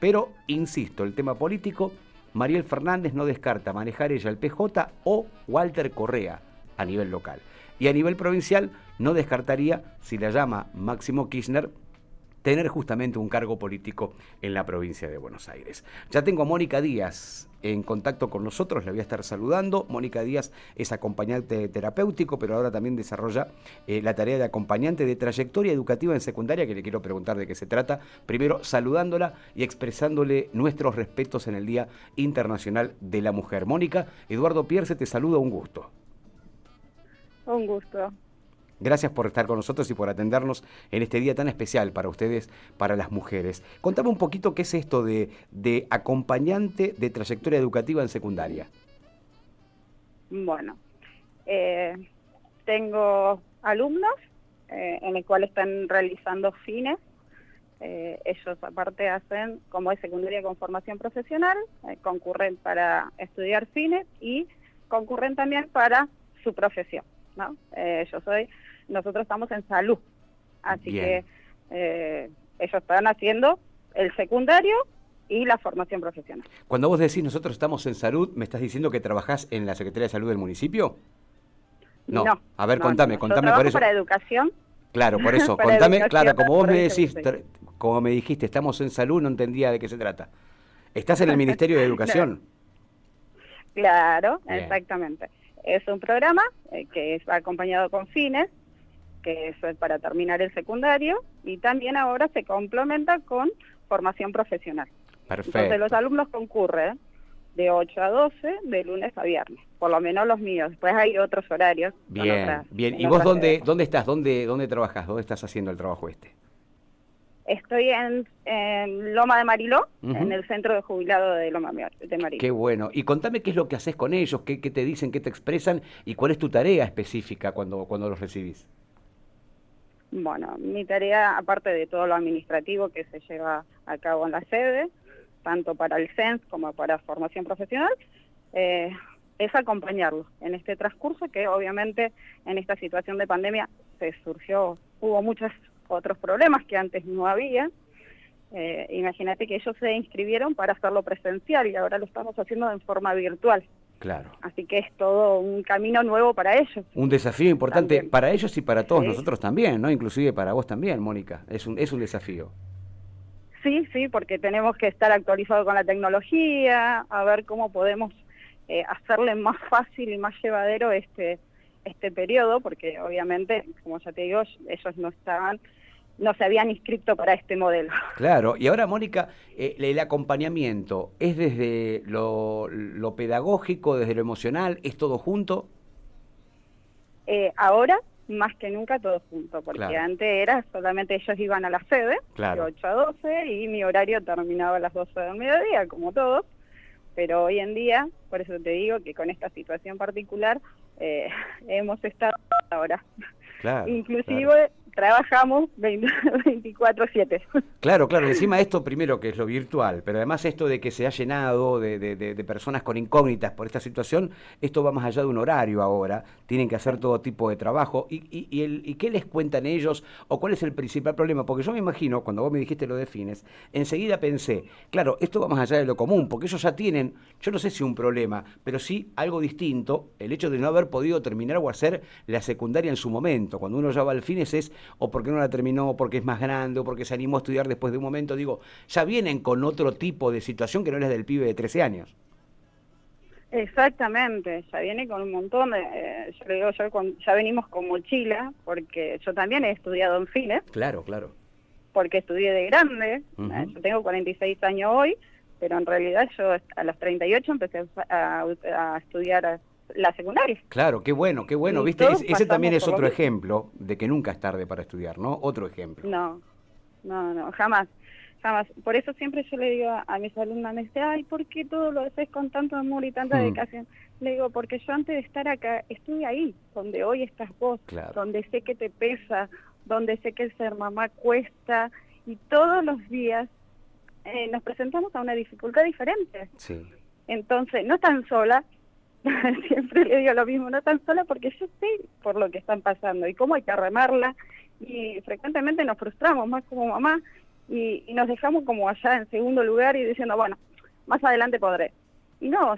Pero, insisto, el tema político, Mariel Fernández no descarta manejar ella el PJ o Walter Correa a nivel local. Y a nivel provincial no descartaría, si la llama Máximo Kirchner, tener justamente un cargo político en la provincia de Buenos Aires. Ya tengo a Mónica Díaz en contacto con nosotros, le voy a estar saludando. Mónica Díaz es acompañante terapéutico, pero ahora también desarrolla eh, la tarea de acompañante de trayectoria educativa en secundaria, que le quiero preguntar de qué se trata. Primero, saludándola y expresándole nuestros respetos en el Día Internacional de la Mujer. Mónica, Eduardo Pierce te saluda, un gusto. Un gusto. Gracias por estar con nosotros y por atendernos en este día tan especial para ustedes, para las mujeres. Contame un poquito qué es esto de, acompañante de trayectoria educativa en secundaria. Bueno, eh, tengo alumnos eh, en el cual están realizando fines. Eh, ellos aparte hacen, como es secundaria con formación profesional, concurren para estudiar fines y concurren también para su profesión. ¿No? yo soy nosotros estamos en salud. Así que eh, ellos están haciendo el secundario y la formación profesional. Cuando vos decís nosotros estamos en salud, ¿me estás diciendo que trabajás en la Secretaría de Salud del municipio? No. a ver, contame, contame por eso. para educación. Claro, por eso, contame, claro, como vos me decís, como me dijiste, estamos en salud, no entendía de qué se trata. ¿Estás en el Ministerio de Educación? Claro, exactamente. Es un programa eh, que es acompañado con fines que es para terminar el secundario, y también ahora se complementa con formación profesional. Perfecto. Entonces los alumnos concurren de 8 a 12, de lunes a viernes, por lo menos los míos. Después hay otros horarios. Bien, bien. ¿Y vos dónde, dónde estás? ¿Dónde, ¿Dónde trabajas? ¿Dónde estás haciendo el trabajo este? Estoy en, Loma de Mariló, en el centro de jubilado de Loma de Mariló. Qué bueno. Y contame qué es lo que haces con ellos, qué, qué te dicen, qué te expresan y cuál es tu tarea específica cuando, cuando los recibís. Bueno, mi tarea, aparte de todo lo administrativo que se lleva a cabo en la sede, tanto para el CENS como para formación profesional, eh, es acompañarlos en este transcurso que obviamente en esta situación de pandemia se surgió, hubo muchos otros problemas que antes no había. Eh, imagínate que ellos se inscribieron para hacerlo presencial y ahora lo estamos haciendo en forma virtual. Claro. Así que es todo un camino nuevo para ellos. Un desafío importante para ellos y para todos nosotros también, ¿no? Inclusive para vos también, Mónica. Es un, es un desafío. Sí, sí, porque tenemos que estar actualizados con la tecnología, a ver cómo podemos eh, hacerle más fácil y más llevadero este, este periodo, porque obviamente, como ya te digo, ellos no estaban no se habían inscrito para este modelo. Claro, y ahora Mónica, eh, el acompañamiento, ¿es desde lo, pedagógico, desde lo emocional, es todo junto? Eh, ahora, más que nunca, todo junto, porque antes era solamente ellos iban a la sede, de 8 a 12, y mi horario terminaba a las 12 del mediodía, como todos, pero hoy en día, por eso te digo que con esta situación particular, eh, hemos estado ahora. Claro, Inclusive trabajamos 24/7. Claro, claro, encima esto primero que es lo virtual, pero además esto de que se ha llenado de, personas con incógnitas por esta situación, esto va más allá de un horario ahora, tienen que hacer todo tipo de trabajo. ¿Y, y, el, ¿Y qué les cuentan ellos o cuál es el principal problema? Porque yo me imagino, cuando vos me dijiste lo de fines, enseguida pensé, claro, esto va más allá de lo común, porque ellos ya tienen, yo no sé si un problema, pero sí algo distinto, el hecho de no haber podido terminar o hacer la secundaria en su momento. Cuando uno ya va al fines es o porque no la terminó, porque es más grande, o porque se animó a estudiar después de un momento, digo, ya vienen con otro tipo de situación que no es del pibe de 13 años. Exactamente, ya viene con un montón de, eh, yo le digo, ya venimos con mochila, porque yo también he estudiado en fines. Claro, claro. Porque estudié de grande, eh, yo tengo 46 años hoy, pero en realidad yo a los 38 empecé a, a estudiar la secundaria. Claro, qué bueno, qué bueno. ¿Viste? ese también es otro ejemplo de que nunca es tarde para estudiar, ¿no? Otro ejemplo. No, no, no, jamás. Jamás. Por eso siempre yo le digo a, mis alumnas, me dice, ay, ¿por qué todo lo haces con tanto amor y tanta mm. dedicación? Le digo, porque yo antes de estar acá, estuve ahí, donde hoy estás vos, donde sé que te pesa, donde sé que el ser mamá cuesta, y todos los días eh, nos presentamos a una dificultad diferente. Sí. Entonces, no tan sola, siempre le digo lo mismo, no tan sola porque yo sé por lo que están pasando y cómo hay que remarla y frecuentemente nos frustramos más como mamá y, nos dejamos como allá en segundo lugar y diciendo, bueno, más adelante podré. Y no,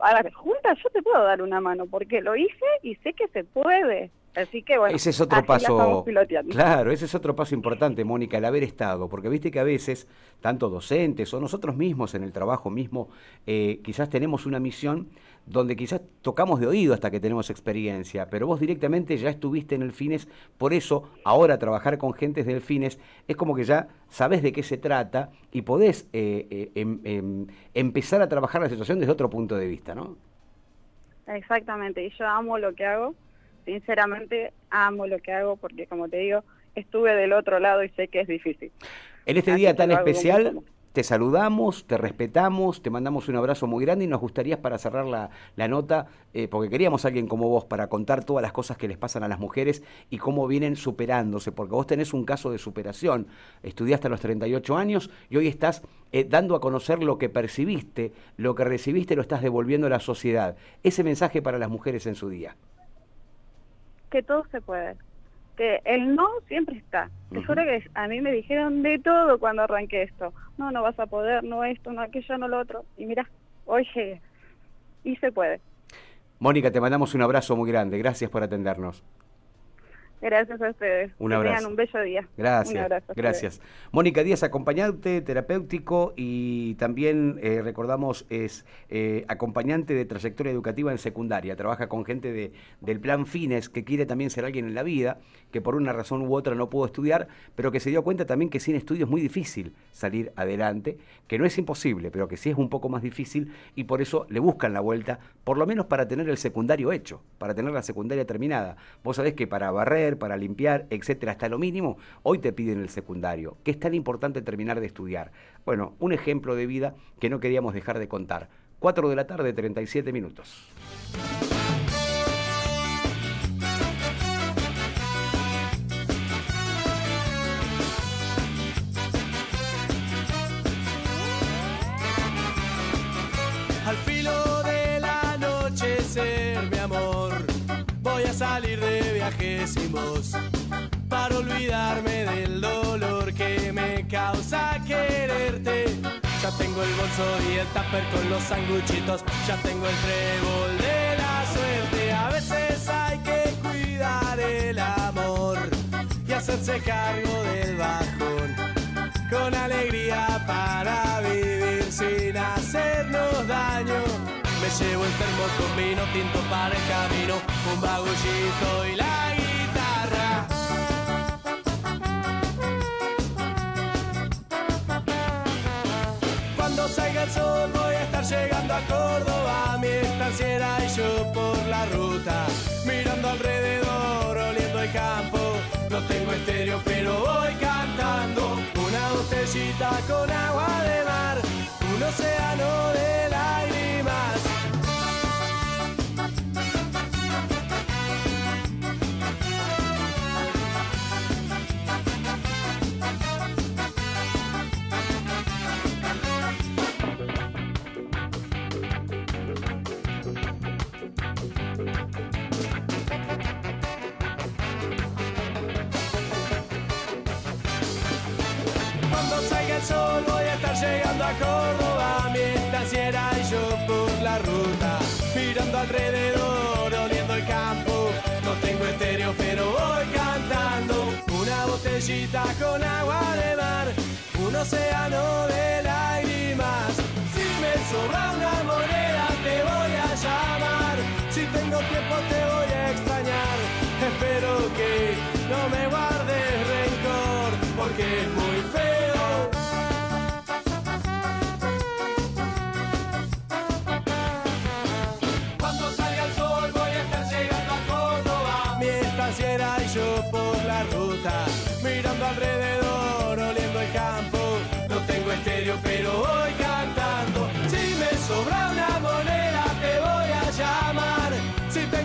a ver, juntas yo te puedo dar una mano porque lo hice y sé que se puede. Así que bueno, ese es otro paso. Claro, ese es otro paso importante, Mónica, el haber estado, porque viste que a veces, tanto docentes o nosotros mismos en el trabajo mismo, eh, quizás tenemos una misión donde quizás tocamos de oído hasta que tenemos experiencia, pero vos directamente ya estuviste en el Fines, por eso ahora trabajar con gentes del Fines es como que ya sabes de qué se trata y podés eh, eh, em, em, empezar a trabajar la situación desde otro punto de vista, ¿no? Exactamente, y yo amo lo que hago, sinceramente amo lo que hago porque como te digo, estuve del otro lado y sé que es difícil. En este día tan especial, te saludamos, te respetamos, te mandamos un abrazo muy grande y nos gustaría para cerrar la, nota, eh, porque queríamos a alguien como vos para contar todas las cosas que les pasan a las mujeres y cómo vienen superándose, porque vos tenés un caso de superación, estudiaste a los 38 años y hoy estás eh, dando a conocer lo que percibiste, lo que recibiste lo estás devolviendo a la sociedad. Ese mensaje para las mujeres en su día. Que todo se puede que el no siempre está. Te juro que a mí me dijeron de todo cuando arranqué esto. No, no vas a poder, no esto, no aquello, no lo otro. Y mira, hoy Y se puede. Mónica, te mandamos un abrazo muy grande. Gracias por atendernos. Gracias a ustedes. Un abrazo. Tengan un bello día. Gracias. gracias. Mónica Díaz, acompañante terapéutico y también eh, recordamos es eh, acompañante de trayectoria educativa en secundaria. Trabaja con gente de, del plan Fines que quiere también ser alguien en la vida, que por una razón u otra no pudo estudiar, pero que se dio cuenta también que sin estudio es muy difícil salir adelante, que no es imposible, pero que sí es un poco más difícil y por eso le buscan la vuelta, por lo menos para tener el secundario hecho, para tener la secundaria terminada. Vos sabés que para barrer, para limpiar, etcétera, hasta lo mínimo, hoy te piden el secundario, que es tan importante terminar de estudiar. Bueno, un ejemplo de vida que no queríamos dejar de contar. 4 de la tarde, 37 minutos. Al filo del anochecer, mi amor, voy a salir para olvidarme del dolor que me causa quererte. Ya tengo el bolso y el tupper con los sanguchitos, ya tengo el trébol de la suerte. A veces hay que cuidar el amor y hacerse cargo del bajón. Con alegría para vivir sin hacernos daño. Llevo el termo con vino tinto para el camino, un bagullito y la voy a estar llegando a Córdoba, mi estanciera y yo por la ruta, mirando alrededor, oliendo el campo. No tengo estéreo, pero voy cantando una botellita con agua de mar, un océano llegando a Córdoba, mi estanciera y yo por la ruta, mirando alrededor, oliendo el campo. No tengo estéreo, pero voy cantando una botellita con agua de mar, un océano de lágrimas. Si me sobra una moneda, te voy a llamar. Si tengo tiempo, te voy a extrañar. Espero que no me guardes rencor, porque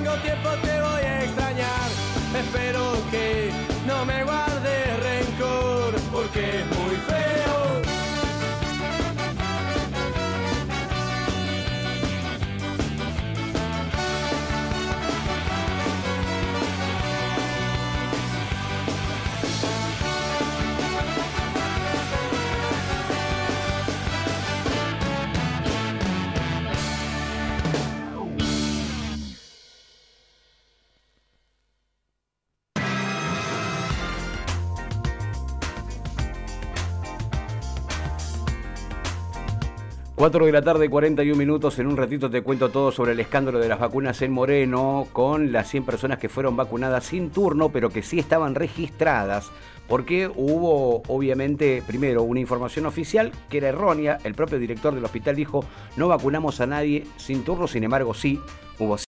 Tengo tiempo, te voy a extrañar. Espero que no me guardes 4 de la tarde, 41 minutos. En un ratito te cuento todo sobre el escándalo de las vacunas en Moreno, con las 100 personas que fueron vacunadas sin turno, pero que sí estaban registradas. Porque hubo, obviamente, primero una información oficial que era errónea. El propio director del hospital dijo: no vacunamos a nadie sin turno, sin embargo, sí hubo